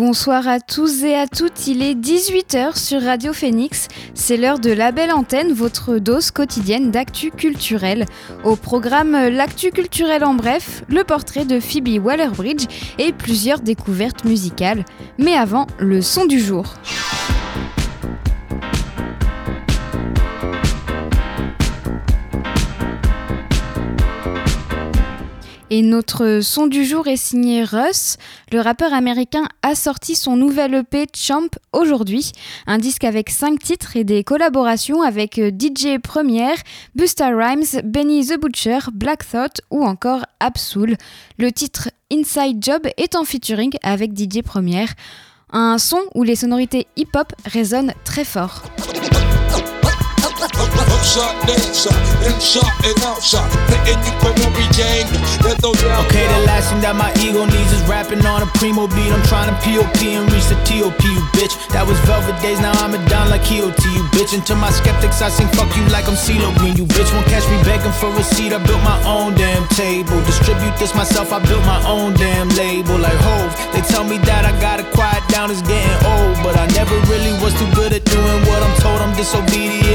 Bonsoir à tous et à toutes, il est 18h sur Radio Phoenix. C'est l'heure de la belle antenne, votre dose quotidienne d'actu culturel. Au programme L'actu culturel en bref, le portrait de Phoebe Waller-Bridge et plusieurs découvertes musicales. Mais avant, le son du jour. Et notre son du jour est signé Russ. Le rappeur américain a sorti son nouvel EP Champ aujourd'hui, un disque avec 5 titres et des collaborations avec DJ Première, Busta Rhymes, Benny the Butcher, Black Thought ou encore Absol. Le titre Inside Job est en featuring avec DJ Première, un son où les sonorités hip-hop résonnent très fort. Upshot, dancer, inside and outside. Hitting you every angle. There's no doubt. Okay, the last thing that my ego needs is rapping on a primo beat. I'm trying to POP and reach the TOP, you bitch. That was velvet days, now I'm a down like EOT, you bitch. And to my skeptics, I sing fuck you like I'm CeeLo Green, you bitch. Won't catch me begging for a seat. I built my own damn table. Distribute this myself, I built my own damn label. Like Hove, they tell me that I gotta quiet down, it's getting old. But I never really was too good at doing what I'm told. I'm disobedient,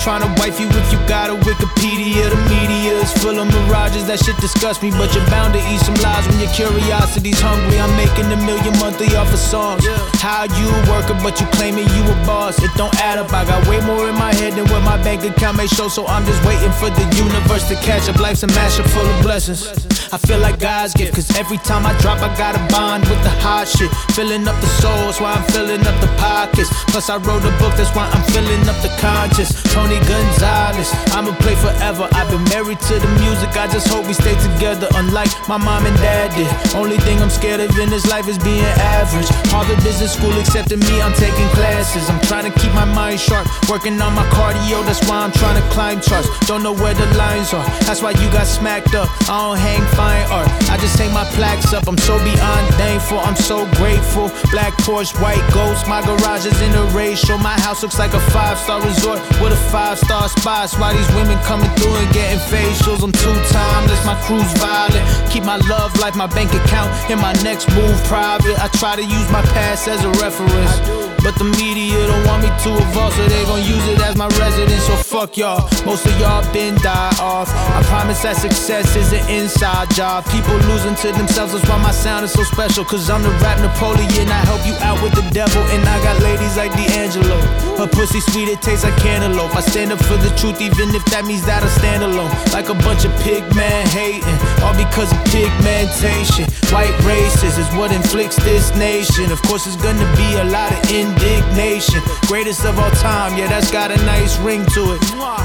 trying to wife you if you got a Wikipedia. The media is full of mirages, that shit disgusts me. But you're bound to eat some lies when your curiosity's hungry. I'm making a million monthly off of songs. How you a worker, but you claiming you a boss? It don't add up. I got way more in my head than what my bank account may show. So I'm just waiting for the universe to catch up. Life's a mashup full of blessings. I feel like God's gift, cause every time I drop, I got a bond with the hot shit. Filling up the souls while I'm filling up the pockets. Plus, I wrote a book, that's why I'm filling up the conscious. Tony Gonzalez, I'ma play forever. I've been married to the music, I just hope we stay together. Unlike my mom and dad did. Only thing I'm scared of in this life is being average. Harvard Business School accepting me, I'm taking classes. I'm trying to keep my mind sharp, working on my cardio, that's why I'm trying to climb charts. Don't know where the lines are, that's why you got smacked up. I don't hang fine art, I just hang my plaques up. I'm so beyond thankful, I'm so grateful. Black Porsche, white ghost, my garage is in a ratio. My house looks like a five star resort with a five star spot. Why these women coming through and getting facials? I'm too timeless, my crew's violent. Keep my love life, my bank account, and my next move private. I try to use my past as a reference. But the media don't want me to evolve, so they gon' use it as my residence. So fuck y'all. Most of y'all been die off. I promise that success is an inside job. People losing to themselves, that's why my sound is so special. Cause I'm the rap Napoleon. I help you out with the devil, and I got ladies like D'Angelo. Her pussy sweet, it tastes like cantaloupe. I stand up for the truth, even if that means that I stand alone. Like a bunch of pig man hating, all because of pigmentation. White races is what inflicts this nation. Of course, it's gonna be a lot of indignation. Greatest of all time, yeah, that's got a nice ring to it.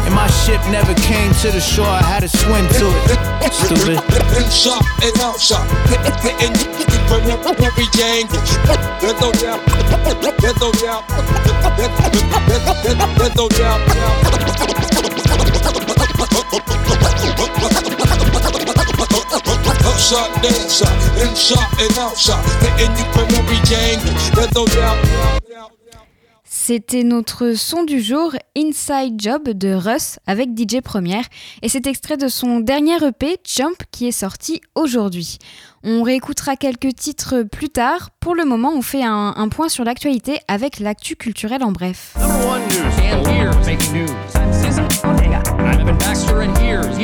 And my ship never came to the shore, I had to swim to it. Stupid. And. There's no doubt. There's no doubt. Upside, dancer, inside. Hitting you from every angle. There's no doubt. C'était notre son du jour, Inside Job de Russ avec DJ Première, et c'est extrait de son dernier EP, Jump, qui est sorti aujourd'hui. On réécoutera quelques titres plus tard. Pour le moment, on fait un, un point sur l'actualité avec l'actu culturel en bref. Number one news. And here's making news. I'm Evan Baxter, and here's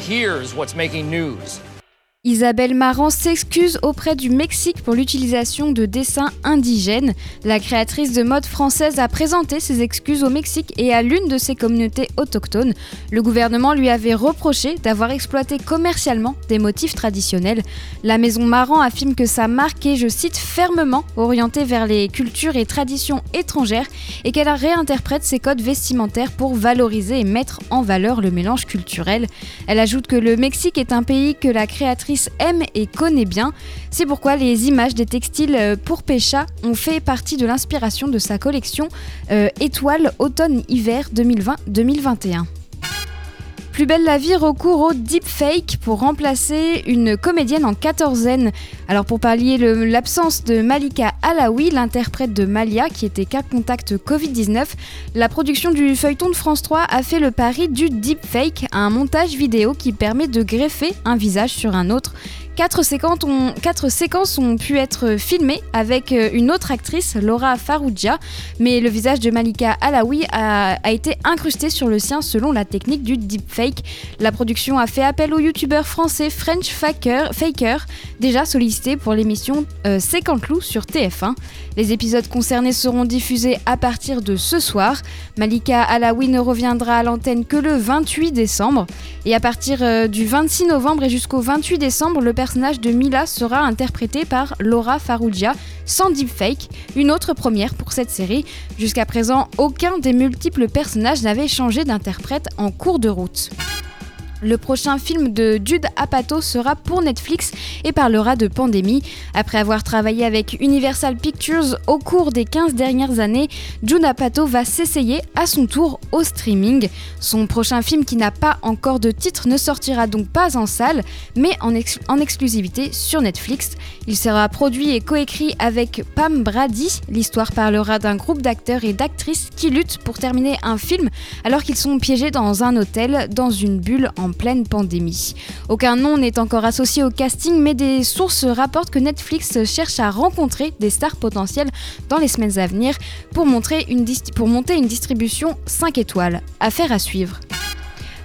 here's what's making news. Isabelle Marant s'excuse auprès du Mexique pour l'utilisation de dessins indigènes. La créatrice de mode française a présenté ses excuses au Mexique et à l'une de ses communautés autochtones. Le gouvernement lui avait reproché d'avoir exploité commercialement des motifs traditionnels. La maison Marant affirme que sa marque est, je cite, fermement orientée vers les cultures et traditions étrangères et qu'elle réinterprète ses codes vestimentaires pour valoriser et mettre en valeur le mélange culturel. Elle ajoute que le Mexique est un pays que la créatrice aime et connaît bien. C'est pourquoi les images des textiles euh, pour Pécha ont fait partie de l'inspiration de sa collection euh, Étoile automne-hiver 2020-2021. Plus belle la vie recourt au deepfake pour remplacer une comédienne en quatorzaine. Alors pour pallier l'absence de Malika Alaoui, l'interprète de Malia qui était cas contact Covid-19, la production du feuilleton de France 3 a fait le pari du deepfake, un montage vidéo qui permet de greffer un visage sur un autre Quatre séquences, ont, pu être filmées avec euh, une autre actrice, Laura Farouja, mais le visage de Malika Alaoui a, été incrusté sur le sien selon la technique du deepfake. La production a fait appel au youtubeur français French Faker, Faker déjà sollicité pour l'émission euh, Loup sur TF1. Les épisodes concernés seront diffusés à partir de ce soir. Malika Alaoui ne reviendra à l'antenne que le 28 décembre. Et à partir euh, du 26 novembre et jusqu'au 28 décembre, le personnage de Mila sera interprété par Laura Farougia, sans deepfake, une autre première pour cette série. Jusqu'à présent, aucun des multiples personnages n'avait changé d'interprète en cours de route. Le prochain film de Jude Apatow sera pour Netflix et parlera de pandémie. Après avoir travaillé avec Universal Pictures au cours des 15 dernières années, Jude Apatow va s'essayer à son tour au streaming. Son prochain film qui n'a pas encore de titre ne sortira donc pas en salle, mais en, en exclusivité sur Netflix. Il sera produit et coécrit avec Pam Brady. L'histoire parlera d'un groupe d'acteurs et d'actrices qui luttent pour terminer un film alors qu'ils sont piégés dans un hôtel dans une bulle en pleine pandémie. Aucun nom n'est encore associé au casting, mais des sources rapportent que Netflix cherche à rencontrer des stars potentielles dans les semaines à venir pour, pour monter une distribution 5 étoiles. Affaire à suivre.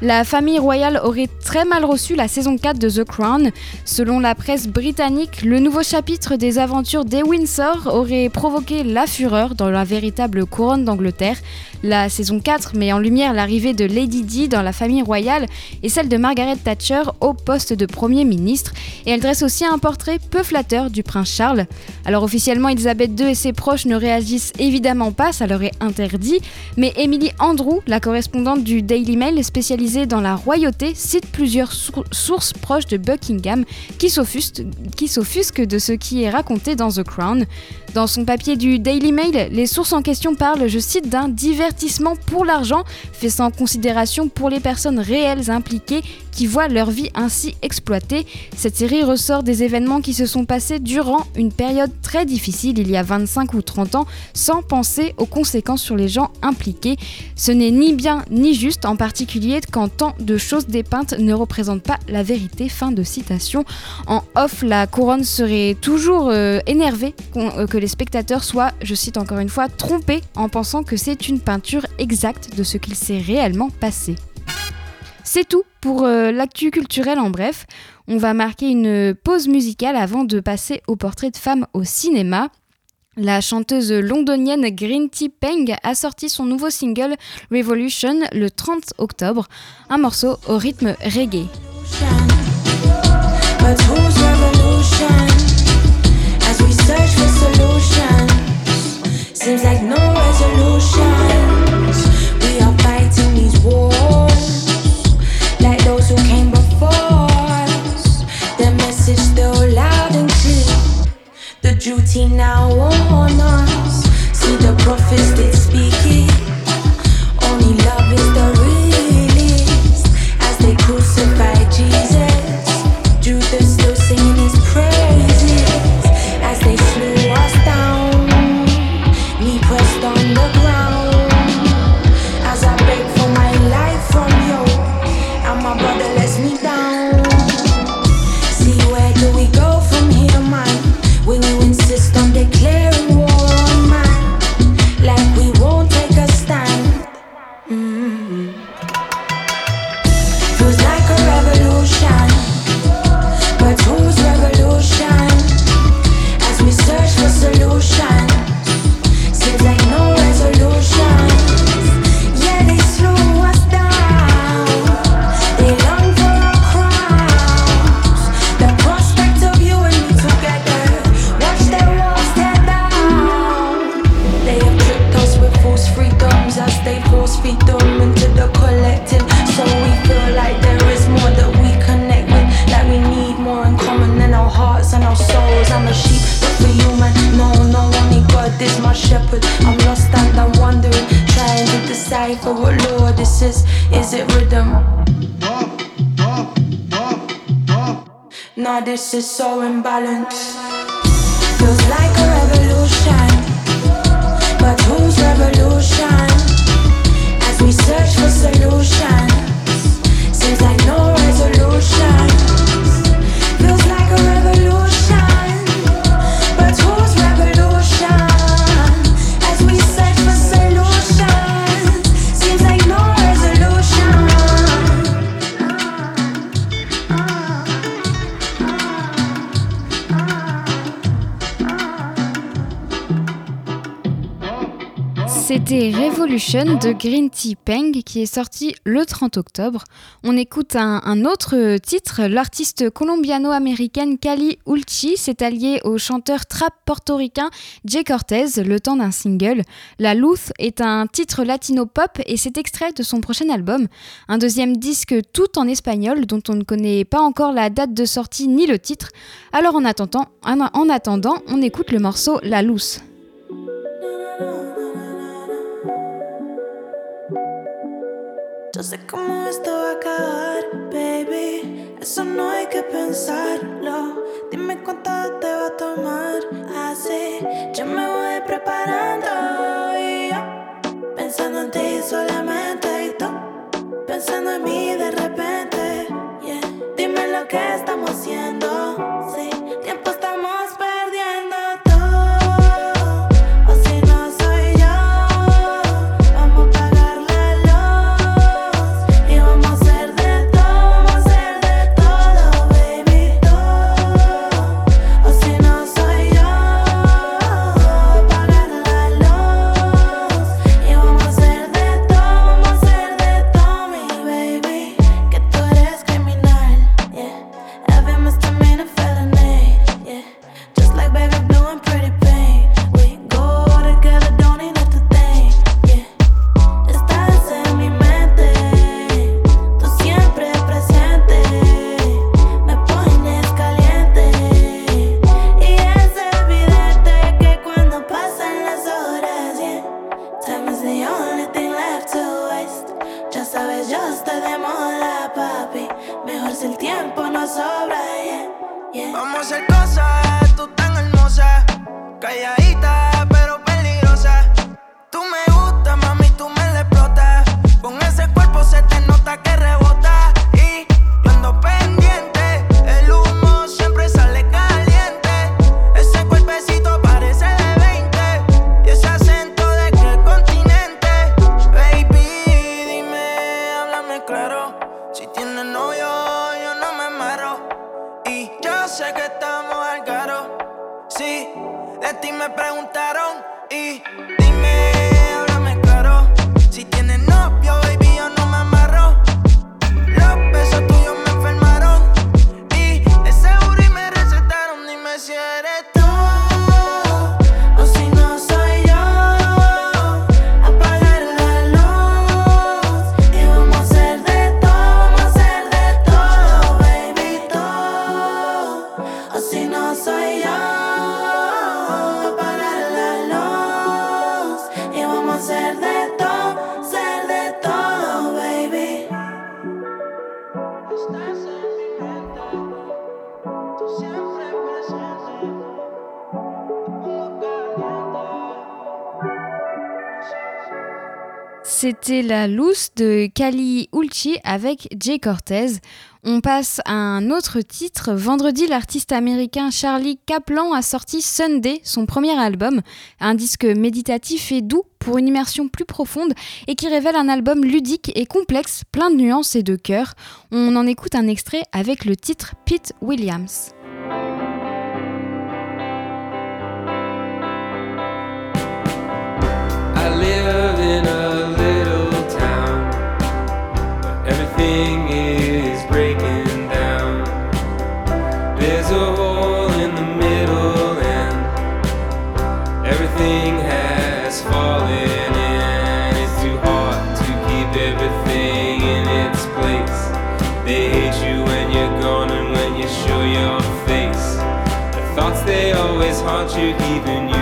La famille royale aurait très mal reçu la saison 4 de The Crown. Selon la presse britannique, le nouveau chapitre des aventures des Windsor aurait provoqué la fureur dans la véritable couronne d'Angleterre. La saison 4 met en lumière l'arrivée de Lady Di dans la famille royale et celle de Margaret Thatcher au poste de Premier ministre. Et elle dresse aussi un portrait peu flatteur du prince Charles. Alors officiellement, Elisabeth II et ses proches ne réagissent évidemment pas, ça leur est interdit. Mais Emily Andrew, la correspondante du Daily Mail spécialisée dans la royauté cite plusieurs sources proches de Buckingham qui s'offusquent de ce qui est raconté dans The Crown. Dans son papier du Daily Mail, les sources en question parlent, je cite, d'un divertissement pour l'argent, fait sans considération pour les personnes réelles impliquées qui voient leur vie ainsi exploitée. Cette série ressort des événements qui se sont passés durant une période très difficile, il y a 25 ou 30 ans, sans penser aux conséquences sur les gens impliqués. Ce n'est ni bien ni juste, en particulier quand tant de choses dépeintes ne représentent pas la vérité. Fin de citation. En off, la couronne serait toujours euh, énervée euh, que les spectateurs soient, je cite encore une fois, trompés en pensant que c'est une peinture exacte de ce qu'il s'est réellement passé. C'est tout pour euh, l'actu culturel en bref. On va marquer une pause musicale avant de passer au portrait de femme au cinéma. La chanteuse londonienne Green Tea Peng a sorti son nouveau single Revolution le 30 octobre, un morceau au rythme reggae. Duty now on us. See the prophets did speak C'était Revolution de Green Tea Peng qui est sorti le 30 octobre. On écoute un, autre titre. L'artiste colombiano-américaine Cali Ulchi s'est alliée au chanteur trap portoricain Jay Cortez le temps d'un single. La Luth est un titre latino-pop et c'est extrait de son prochain album. Un deuxième disque tout en espagnol dont on ne connaît pas encore la date de sortie ni le titre. Alors en attendant, en attendant on écoute le morceau La Luth. No sé cómo esto va a acabar, baby. Eso no hay que pensarlo. Dime cuánto te va a tomar. Así yo me voy preparando. Y yo pensando en ti solamente. Y tú pensando en mí de repente. Yeah. Dime lo que estamos haciendo. Avec Jay Cortez. On passe à un autre titre. Vendredi, l'artiste américain Charlie Kaplan a sorti Sunday, son premier album, un disque méditatif et doux pour une immersion plus profonde et qui révèle un album ludique et complexe, plein de nuances et de cœur. On en écoute un extrait avec le titre Pete Williams. Don't you even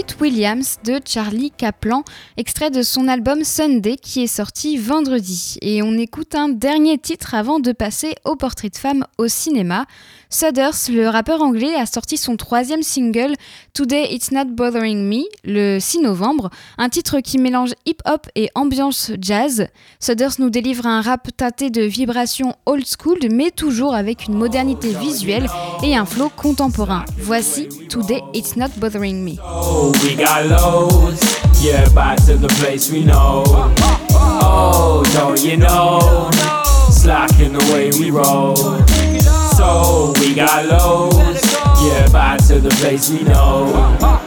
Pete Williams de Charlie Kaplan, extrait de son album Sunday qui est sorti vendredi. Et on écoute un dernier titre avant de passer au portrait de femme au cinéma. Sudders, le rappeur anglais, a sorti son troisième single Today It's Not Bothering Me le 6 novembre, un titre qui mélange hip-hop et ambiance jazz. Sudders nous délivre un rap tâté de vibrations old school, mais toujours avec une modernité visuelle et un flow contemporain. Voici Today It's Not Bothering Me. We got loads. Yeah, back to the place we know.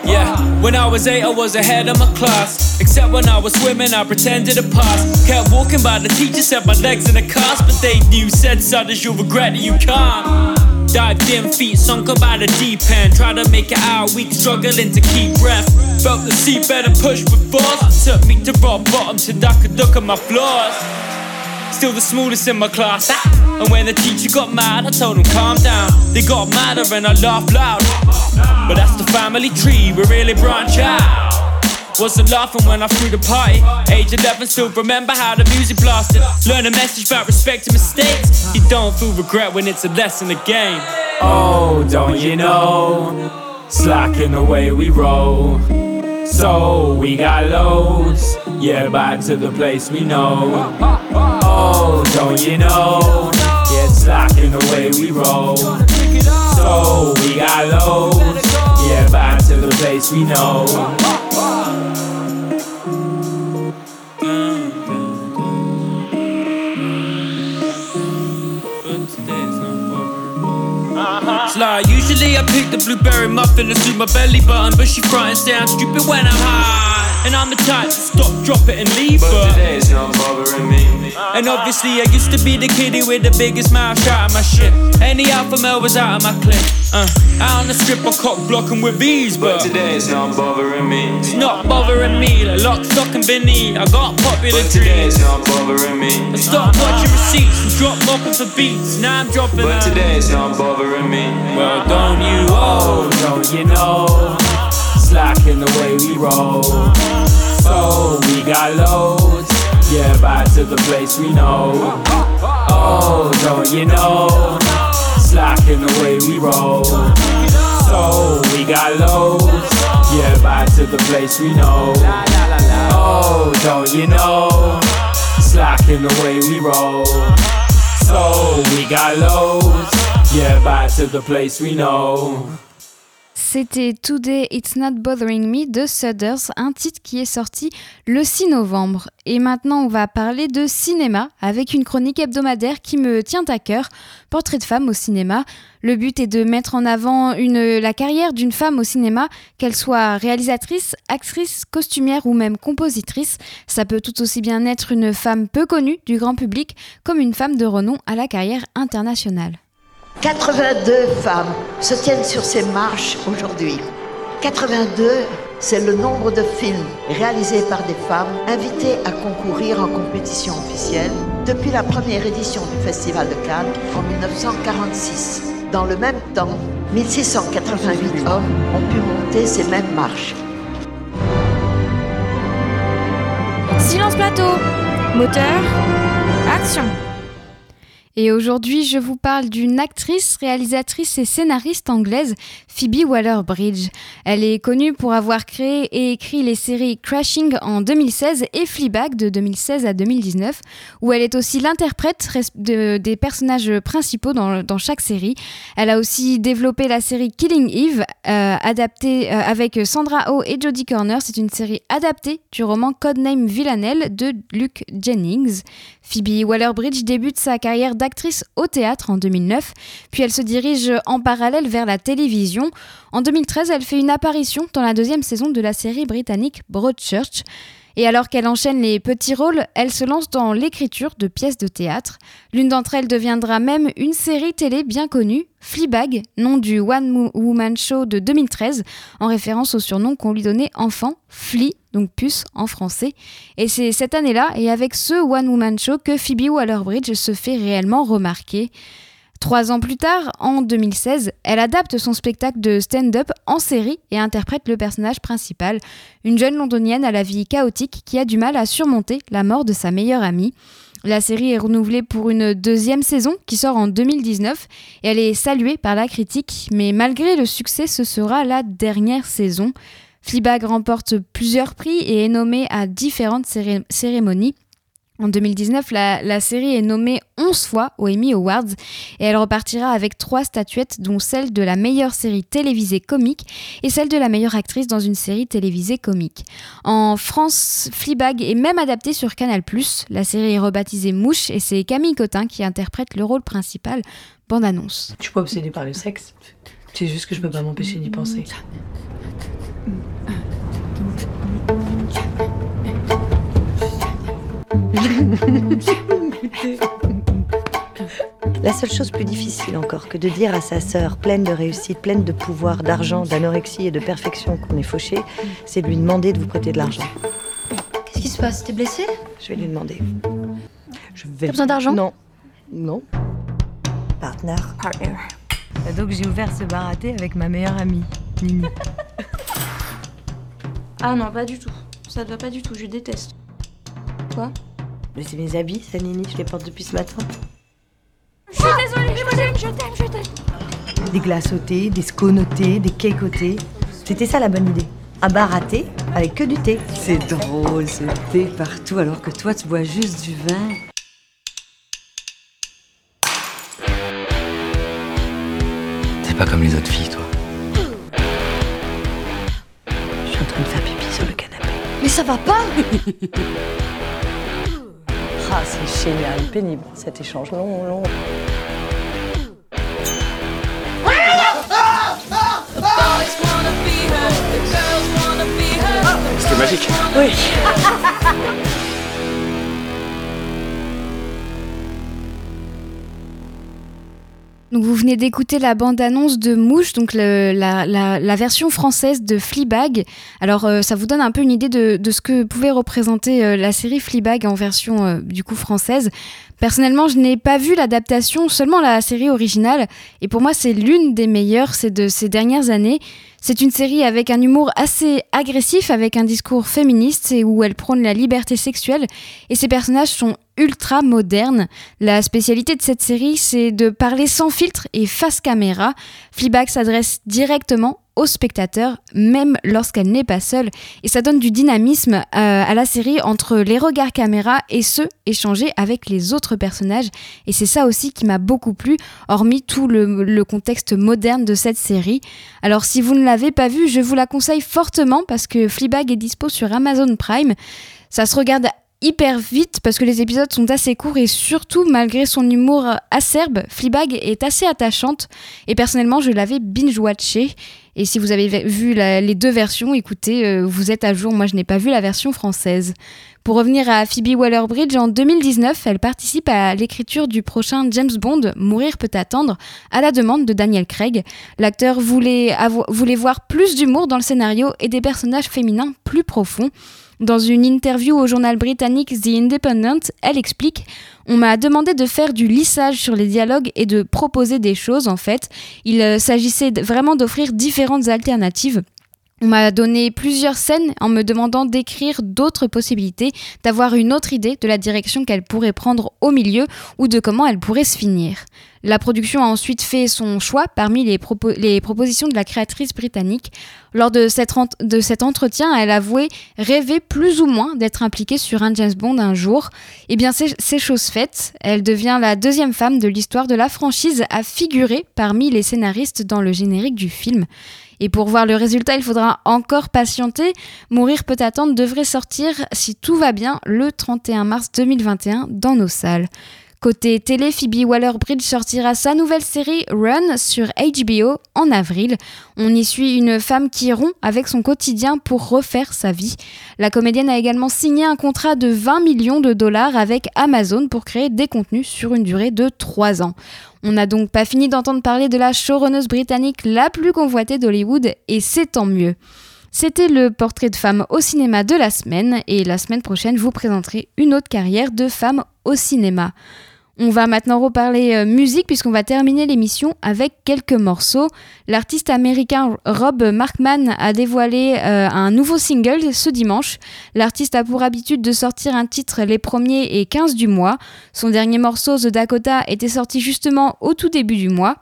Yeah, when I was eight, I was ahead of my class. Except when I was swimming, I pretended to pass. Kept walking by, the teacher set my legs in a cast. But they knew, said, son, you'll regret that you can't. Dived in, feet sunk about the deep end. Tried to make it out, weak, struggling to keep breath. Felt the seatbelt and pushed with force. Took me to rock bottom so I could look at my flaws. Still the smallest in my class. And when the teacher got mad, I told him calm down. They got madder and I laughed loud. But that's the family tree, we really branch out. Wasn't laughing when I threw the party. Age 11, still remember how the music blasted. Learn a message about respect and mistakes. You don't feel regret when it's a lesson again. Oh, don't you know? Slack in the way we roll. So we got loads. Yeah, back to the place we know. Don't you know? It's like in the way we roll. So we got lows. Yeah, back to the place we know. Like usually I pick the blueberry muffin to suit my belly button, but she front and stupid when I'm high. And I'm the type to stop, drop it, and leave. But today's not bothering me. And obviously I used to be the kiddie with the biggest mouth shouting my shit. Any alpha male was out of my clique. Uh, out on the strip I cock blocking with ease, But but today's not bothering me. it's not bothering me. Like lock, stock, and Vinny. I got popular But today's dreams. not bothering me. I stopped watching receipts and dropped mopping for beats. Now I'm dropping But out. today's not bothering me. Well, don't you, oh, don't you know? Slack in the way we roll. So we got loads. Yeah, back to the place we know. Oh, don't you know? Slack in the way we roll. So we got loads. Yeah, back to the place we know. Oh, don't you know? Slack in the way we roll. So we got loads. Yeah, back to the place we know. C'était Today It's Not Bothering Me de Sudders, un titre qui est sorti le 6 novembre. Et maintenant, on va parler de cinéma avec une chronique hebdomadaire qui me tient à cœur, Portrait de femme au cinéma. Le but est de mettre en avant la carrière d'une femme au cinéma, qu'elle soit réalisatrice, actrice, costumière ou même compositrice. Ça peut tout aussi bien être une femme peu connue du grand public comme une femme de renom à la carrière internationale. 82 femmes se tiennent sur ces marches aujourd'hui. 82, c'est le nombre de films réalisés par des femmes invitées à concourir en compétition officielle depuis la première édition du Festival de Cannes en 1946. Dans le même temps, 1688 hommes ont pu monter ces mêmes marches. Silence plateau Moteur Action et aujourd'hui, je vous parle d'une actrice, réalisatrice et scénariste anglaise, Phoebe Waller-Bridge. Elle est connue pour avoir créé et écrit les séries Crashing en 2016 et Fleabag de 2016 à 2019, où elle est aussi l'interprète des personnages principaux dans, dans chaque série. Elle a aussi développé la série Killing Eve, euh, adaptée euh, avec Sandra Oh et Jodie Corner. C'est une série adaptée du roman Codename Villanelle de Luke Jennings. Phoebe Waller-Bridge débute sa carrière d'actrice au théâtre en 2009, puis elle se dirige en parallèle vers la télévision. En 2013, elle fait une apparition dans la deuxième saison de la série britannique Broadchurch. Et alors qu'elle enchaîne les petits rôles, elle se lance dans l'écriture de pièces de théâtre. L'une d'entre elles deviendra même une série télé bien connue, Fleabag, nom du One Woman Show de 2013, en référence au surnom qu'on lui donnait enfant, Flea, donc puce en français. Et c'est cette année-là, et avec ce One Woman Show, que Phoebe Waller-Bridge se fait réellement remarquer. Trois ans plus tard, en 2016, elle adapte son spectacle de stand-up en série et interprète le personnage principal, une jeune londonienne à la vie chaotique qui a du mal à surmonter la mort de sa meilleure amie. La série est renouvelée pour une deuxième saison qui sort en 2019 et elle est saluée par la critique, mais malgré le succès, ce sera la dernière saison. Fleabag remporte plusieurs prix et est nommée à différentes céré- cérémonies. En 2019, la, série est nommée 11 fois aux Emmy Awards et elle repartira avec trois statuettes, dont celle de la meilleure série télévisée comique et celle de la meilleure actrice dans une série télévisée comique. En France, Fleabag est même adaptée sur Canal+. La série est rebaptisée Mouche et c'est Camille Cotin qui interprète le rôle principal. Bande annonce. Je suis pas obsédée par le sexe. C'est juste que je peux pas m'empêcher d'y penser. La seule chose plus difficile encore que de dire à sa sœur, pleine de réussite, pleine de pouvoir, d'argent, d'anorexie et de perfection qu'on est fauché, c'est de lui demander de vous prêter de l'argent. Qu'est-ce qui se passe? T'es blessé Je vais lui demander. Je vais. T'as besoin d'argent? Non. Non. Partner. Partner. Donc j'ai ouvert ce bar à thé avec ma meilleure amie, Nini. Ah non, pas du tout. Ça te va pas du tout, je déteste. Quoi Mais c'est mes habits, ça, Nini, je les porte depuis ce matin. Je suis désolée, je t'aime, je t'aime, je t'aime. Des glaçotés, des sconotés, des cakeotés. C'était ça la bonne idée. Un bar à thé avec que du thé. C'est drôle ce thé partout alors que toi tu bois juste du vin. T'es pas comme les autres filles, toi. Je suis en train de faire pipi sur le canapé. Mais ça va pas Ah, c'est génial, pénible, cet échange long, long. C'était magique. Oui. Donc vous venez d'écouter la bande-annonce de Mouche, donc la, version française de Fleabag. Alors euh, ça vous donne un peu une idée de, de ce que pouvait représenter euh, la série Fleabag en version euh, du coup française. Personnellement, je n'ai pas vu l'adaptation, seulement la série originale, et pour moi c'est l'une des meilleures de ces dernières années. C'est une série avec un humour assez agressif, avec un discours féministe et où elle prône la liberté sexuelle. Et ses personnages sont ultra modernes. La spécialité de cette série, c'est de parler sans filtre et face caméra. Fleabag s'adresse directement au spectateur, même lorsqu'elle n'est pas seule. Et ça donne du dynamisme euh, à la série entre les regards caméra et ceux échangés avec les autres personnages. Et c'est ça aussi qui m'a beaucoup plu, hormis tout le, contexte moderne de cette série. Alors si vous ne l'avez pas vue, je vous la conseille fortement parce que Fleabag est dispo sur Amazon Prime. Ça se regarde hyper vite parce que les épisodes sont assez courts et surtout malgré son humour acerbe, Fleabag est assez attachante et personnellement je l'avais binge-watché et si vous avez vu les deux versions, écoutez, euh, vous êtes à jour, moi je n'ai pas vu la version française. Pour revenir à Phoebe Waller-Bridge, en 2019, elle participe à l'écriture du prochain James Bond, Mourir peut attendre, à la demande de Daniel Craig. L'acteur voulait, voulait voir plus d'humour dans le scénario et des personnages féminins plus profonds. Dans une interview au journal britannique The Independent, elle explique On m'a demandé de faire du lissage sur les dialogues et de proposer des choses en fait. Il euh, s'agissait vraiment d'offrir différentes alternatives. On m'a donné plusieurs scènes en me demandant d'écrire d'autres possibilités, d'avoir une autre idée de la direction qu'elle pourrait prendre au milieu ou de comment elle pourrait se finir. La production a ensuite fait son choix parmi les, propo- les propositions de la créatrice britannique. Lors de, cet entretien, elle avouait rêver plus ou moins d'être impliquée sur un James Bond un jour. Eh bien, c'est chose faite. Elle devient la deuxième femme de l'histoire de la franchise à figurer parmi les scénaristes dans le générique du film. Et pour voir le résultat, il faudra encore patienter. Mourir peut attendre devrait sortir, si tout va bien, le 31 mars 2021 dans nos salles. Côté télé, Phoebe Waller-Bridge sortira sa nouvelle série Run sur HBO en avril. On y suit une femme qui rompt avec son quotidien pour refaire sa vie. La comédienne a également signé un contrat de 20 millions de dollars avec Amazon pour créer des contenus sur une durée de 3 ans. On n'a donc pas fini d'entendre parler de la showrunneuse britannique la plus convoitée d'Hollywood et c'est tant mieux. C'était le portrait de femme au cinéma de la semaine et la semaine prochaine, je vous présenterai une autre carrière de femme au cinéma. On va maintenant reparler euh, musique puisqu'on va terminer l'émission avec quelques morceaux. L'artiste américain Rob Markman a dévoilé euh, un nouveau single ce dimanche. L'artiste a pour habitude de sortir un titre les premiers et 15 du mois. Son dernier morceau, The Dakota, était sorti justement au tout début du mois.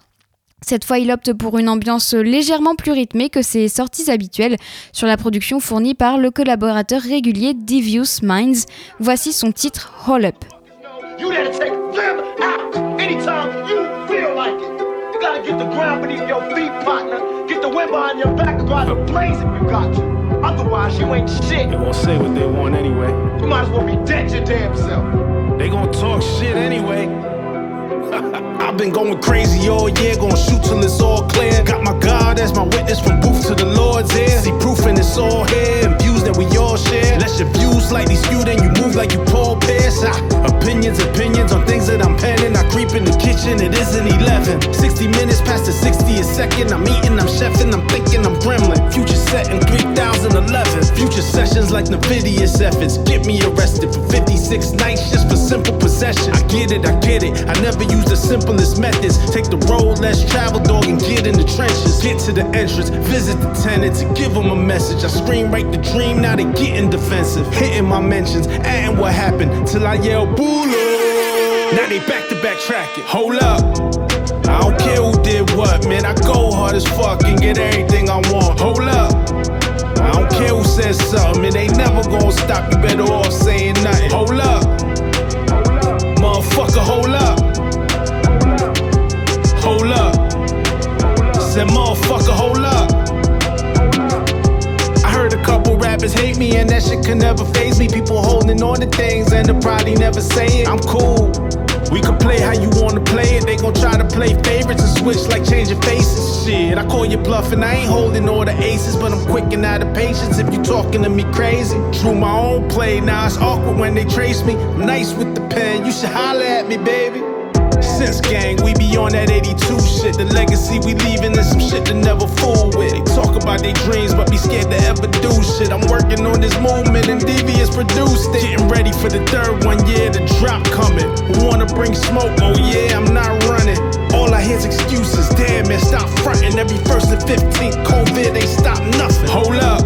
Cette fois, il opte pour une ambiance légèrement plus rythmée que ses sorties habituelles sur la production fournie par le collaborateur régulier Devious Minds. Voici son titre Hall Up. You there to take them out anytime you feel like it. You gotta get the ground beneath your feet, partner. Get the wind behind your back and go out the blaze if you got to. Otherwise, you ain't shit. They gon' say what they want anyway. You might as well be dead your damn self. They gon' talk shit anyway. I've been going crazy all year, gonna shoot till it's all clear. Got my God as my witness from booth to the Lord's ear. See proof and it's all here, and views that we all share. Let your views slightly skewed and you move like you Paul Pierce. Ah, opinions, opinions on things that I'm penning. I creep in the kitchen, it isn't 11. 60 minutes past the 60th second. I'm eating, I'm chefing, I'm thinking, I'm gremlin. Future set in 3011. Future sessions like Nvidia's efforts. Get me arrested for 56 nights just for simple possession. I get it, I get it. I never use the simplest methods. Take the road less traveled, dog, and get in the trenches. Get to the entrance, visit the tenants, give them a message. I scream, write the dream, now they getting defensive. Hitting my mentions, adding what happened, till I yell, Boo! Now they back to back tracking. Hold up. I don't care who did what, man. I go hard as fuck and get everything I want. Hold up. I don't care who says something, it ain't never gonna stop. You better off saying nothing. Hold up. Motherfucker, hold up. said, motherfucker, hold up. I heard a couple rappers hate me, and that shit can never phase me. People holding on to things, and they probably never say it. I'm cool. We can play how you wanna play it. They gon' try to play favorites and switch like changing faces. Shit, I call you bluff and I ain't holding all the aces, but I'm quick and out of patience if you talking to me crazy. Drew my own play, now it's awkward when they trace me. I'm nice with the pen, you should holler at me, baby. Since gang, we be on that 82 shit. The legacy we leaving is some shit to never fool with. They talk about their dreams, but be scared to ever do shit. I'm working on this movement and Devious produced it. Getting ready for the third one, yeah, the drop coming. Who wanna bring smoke? Oh yeah, I'm not running. All I hear's excuses. Damn man, stop fronting. Every first and 15th COVID ain't stop nothing. Hold up.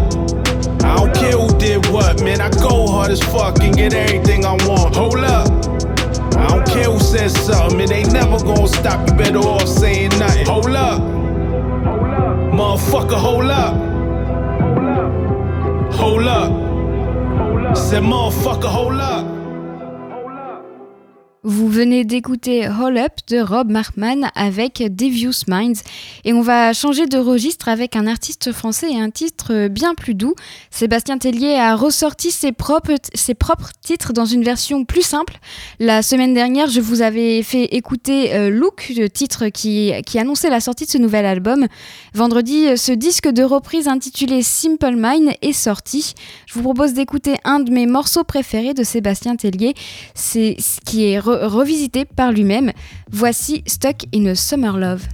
I don't care who did what, man. I go hard as fuck and get everything I want. Hold up. I don't care who says something, it ain't never gonna stop. You better off saying nothing. Hold up. Motherfucker, hold up. Hold up. Said motherfucker, hold up. Vous venez d'écouter Hall Up de Rob Markman avec Devious Minds et on va changer de registre avec un artiste français et un titre bien plus doux. Sébastien Tellier a ressorti ses propres, ses propres titres dans une version plus simple. La semaine dernière, je vous avais fait écouter euh, Look, le titre qui, qui annonçait la sortie de ce nouvel album. Vendredi, ce disque de reprise intitulé Simple Mind est sorti. Je vous propose d'écouter un de mes morceaux préférés de Sébastien Tellier, c'est ce qui est revisité par lui-même. Voici Stuck in a Summer Love.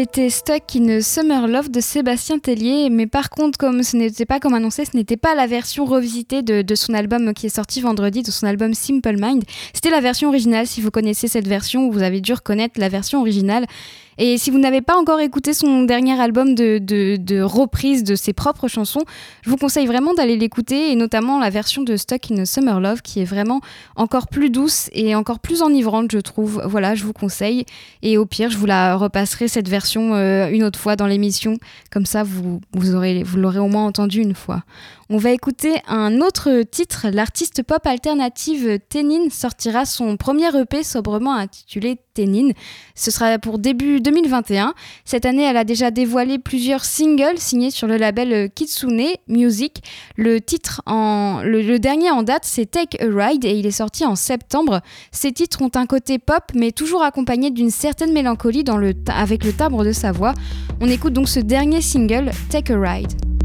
C'était Stuck in Summer Love de Sébastien Tellier, mais par contre, comme ce n'était pas comme annoncé, ce n'était pas la version revisitée de, de, son album qui est sorti vendredi, de son album Simple Mind. C'était la version originale. Si vous connaissez cette version, vous avez dû reconnaître la version originale. Et si vous n'avez pas encore écouté son dernier album de, de, de, reprise de ses propres chansons, je vous conseille vraiment d'aller l'écouter, et notamment la version de Stuck in Summer Love, qui est vraiment encore plus douce et encore plus enivrante, je trouve. Voilà, je vous conseille. Et au pire, je vous la repasserai, cette version, euh, une autre fois dans l'émission. Comme ça, vous l'aurez au moins entendu une fois. On va écouter un autre titre. L'artiste pop alternative Tenin sortira son premier EP sobrement intitulé Tenin. Ce sera pour début 2021. Cette année, elle a déjà dévoilé plusieurs singles signés sur le label Kitsune Music. Le titre le, dernier en date, c'est Take a Ride et il est sorti en septembre. Ces titres ont un côté pop mais toujours accompagné d'une certaine mélancolie avec le timbre de sa voix. On écoute donc ce dernier single Take a Ride.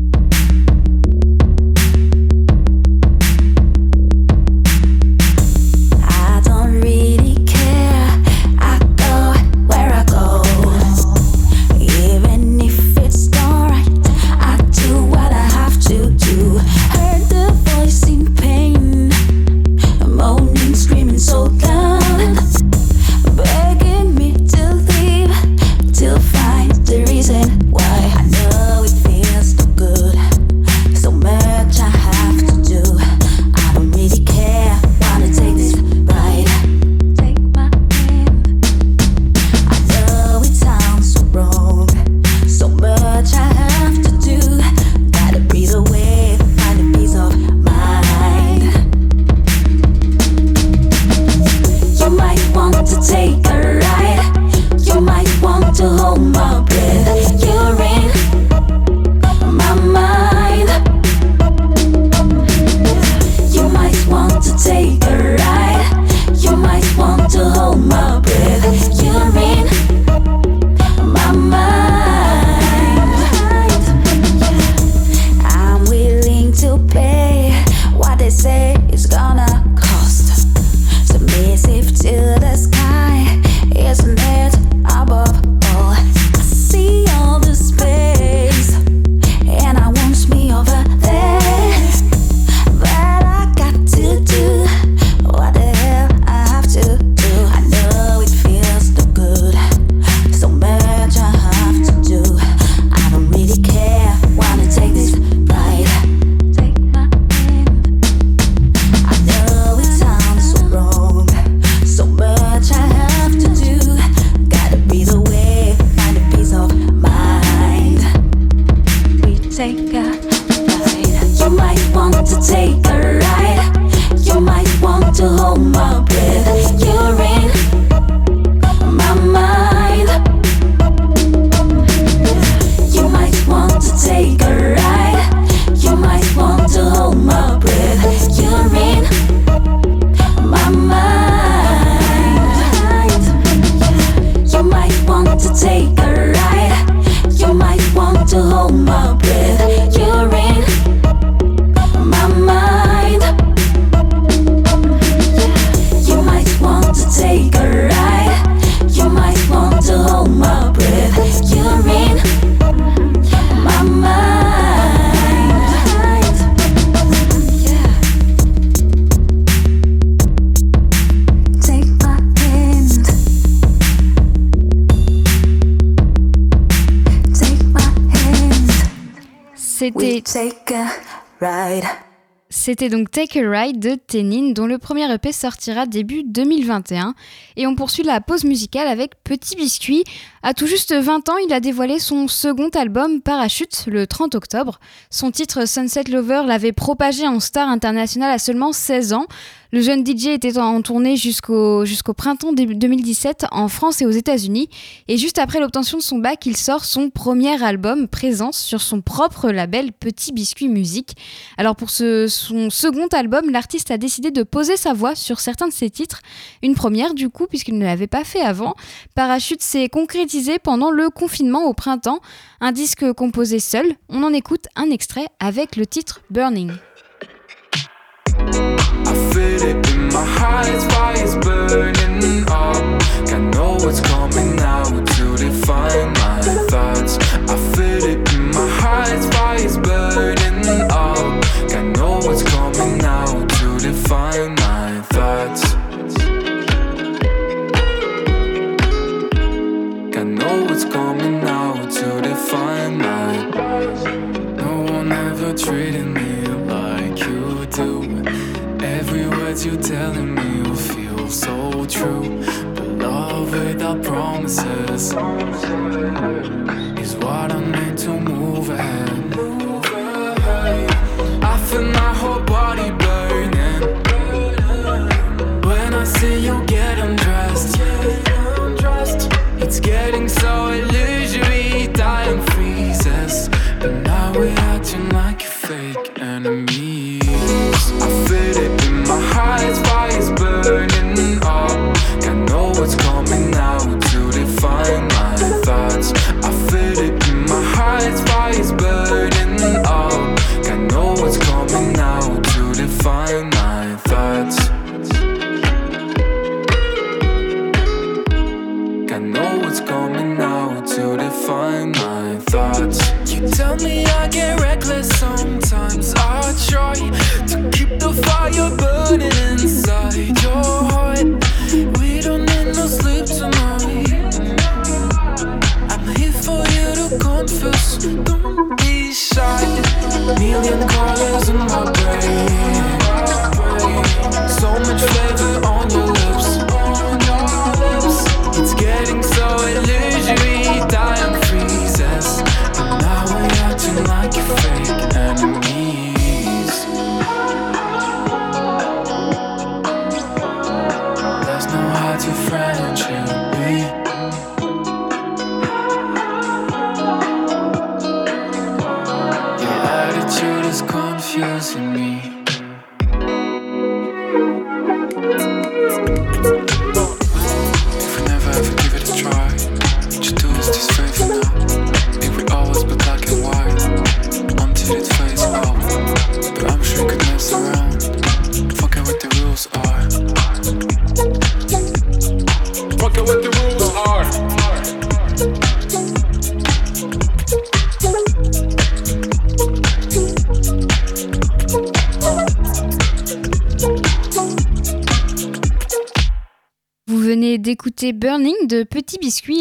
C'était donc Take a Ride de Tenin, dont le premier EP sortira début 2021. Et on poursuit la pause musicale avec Petit Biscuit. À tout juste 20 ans, il a dévoilé son second album Parachute le 30 octobre. Son titre Sunset Lover l'avait propagé en star international à seulement 16 ans. Le jeune DJ était en tournée jusqu'au jusqu'au printemps 2017 en France et aux États-Unis. Et juste après l'obtention de son bac, il sort son premier album, Présence, sur son propre label Petit Biscuit Musique. Alors pour ce, son second album, l'artiste a décidé de poser sa voix sur certains de ses titres. Une première du coup, puisqu'il ne l'avait pas fait avant. Parachute s'est concrétisé pendant le confinement au printemps. Un disque composé seul. On en écoute un extrait avec le titre Burning.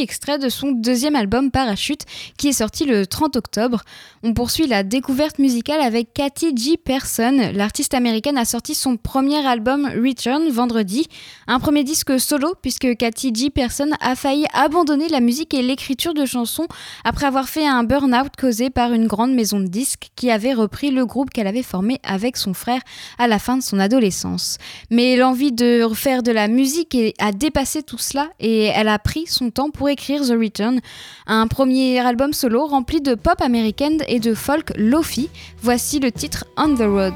Extrait de son deuxième album Parachute, qui est sorti le 30 octobre. On poursuit la découverte musicale avec Cathy G. Person. L'artiste américaine a sorti son premier album Return vendredi, un premier disque solo, puisque Cathy G. Person a failli abandonner la musique et l'écriture de chansons après avoir fait un burn-out causé par une grande maison de disques qui avait repris le groupe qu'elle avait formé avec son frère à la fin de son adolescence. Mais l'envie de refaire de la musique a dépassé tout cela et elle a pris son temps pour écrire The Return, un premier album solo rempli de pop américaine et de folk lofi. Voici le titre On the Road.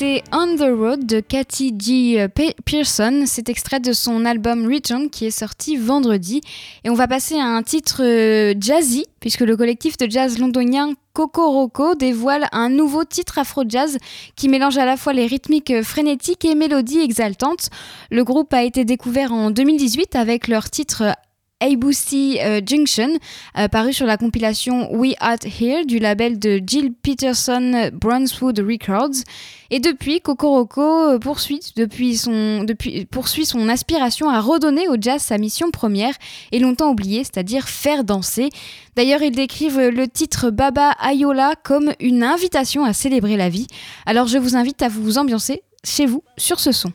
On the Road de Cathy G. Pearson. C'est extrait de son album Return qui est sorti vendredi. Et on va passer à un titre euh, jazzy, puisque le collectif de jazz londonien Kokoroko dévoile un nouveau titre afro-jazz qui mélange à la fois les rythmiques frénétiques et mélodies exaltantes. Le groupe a été découvert en 2018 avec leur titre Abusi euh, Junction, euh, paru sur la compilation We Art Here du label de Jill Peterson Brunswood Records. Et depuis, Kokoroko euh, poursuit, depuis son, depuis, poursuit son aspiration à redonner au jazz sa mission première et longtemps oubliée, c'est-à-dire faire danser. D'ailleurs, ils décrivent le titre Baba Ayola comme une invitation à célébrer la vie. Alors je vous invite à vous ambiancer chez vous sur ce son.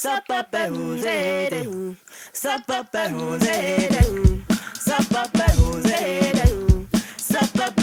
Sapaparosere, sapaparosere, sapaparosere, sapaparosere.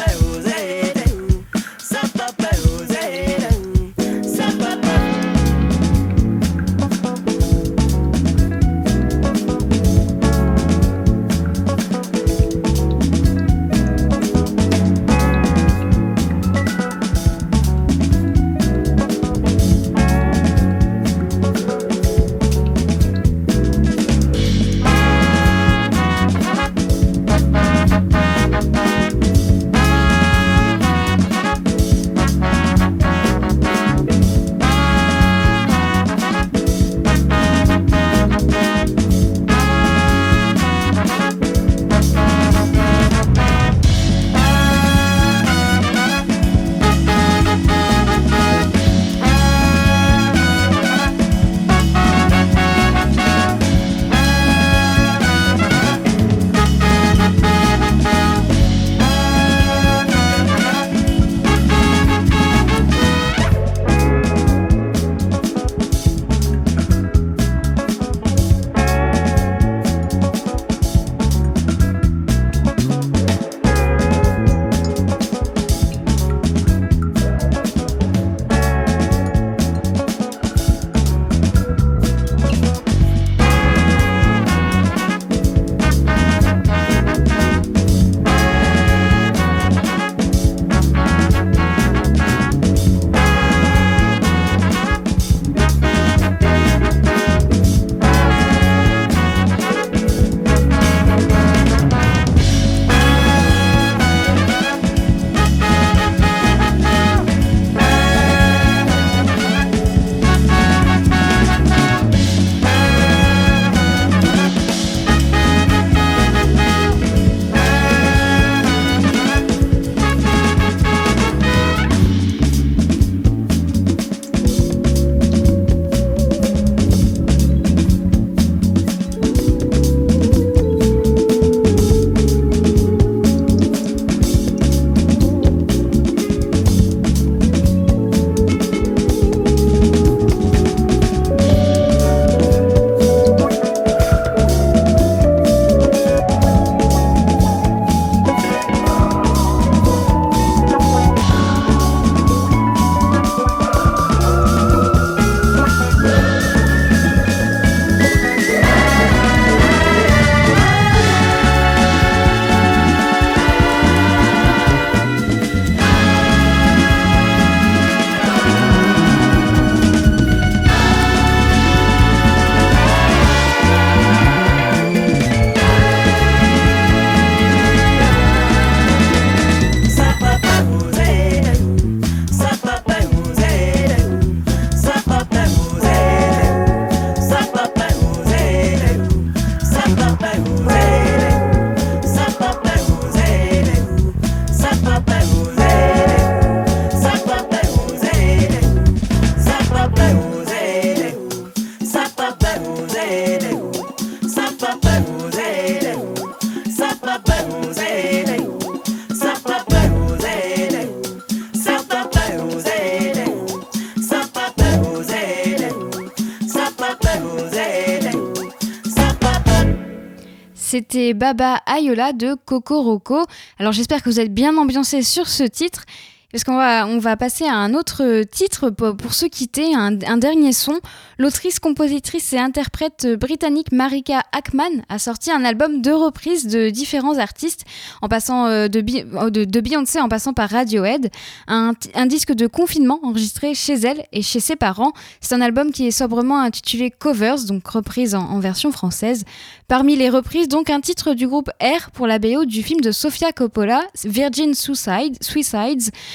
Baba Ayola de Coco Roco. Alors j'espère que vous êtes bien ambiancés sur ce titre. Parce qu'on va, on va passer à un autre titre pour, se quitter, un, dernier son. L'autrice, compositrice et interprète britannique Marika Ackman a sorti un album de reprises de différents artistes, en passant euh, euh, de, Beyoncé en passant par Radiohead. Un, disque de confinement enregistré chez elle et chez ses parents. C'est un album qui est sobrement intitulé Covers, donc reprise en, en version française. Parmi les reprises, donc un titre du groupe R pour la BO du film de Sofia Coppola, Virgin Suicide, Suicides.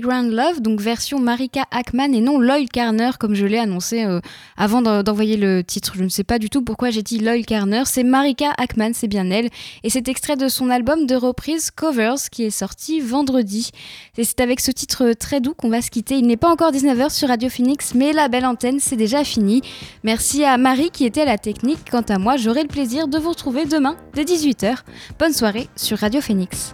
Playground Love, donc version Marika Ackman et non Loyal Carner, comme je l'ai annoncé euh, avant d'en- d'envoyer le titre. Je ne sais pas du tout pourquoi j'ai dit Loyal Carner. C'est Marika Ackman, c'est bien elle. Et c'est extrait de son album de reprise Covers qui est sorti vendredi. Et c'est avec ce titre très doux qu'on va se quitter. Il n'est pas encore 19h sur Radio Phoenix, mais la belle antenne, c'est déjà fini. Merci à Marie qui était à la technique. Quant à moi, j'aurai le plaisir de vous retrouver demain dès 18h. Bonne soirée sur Radio Phoenix.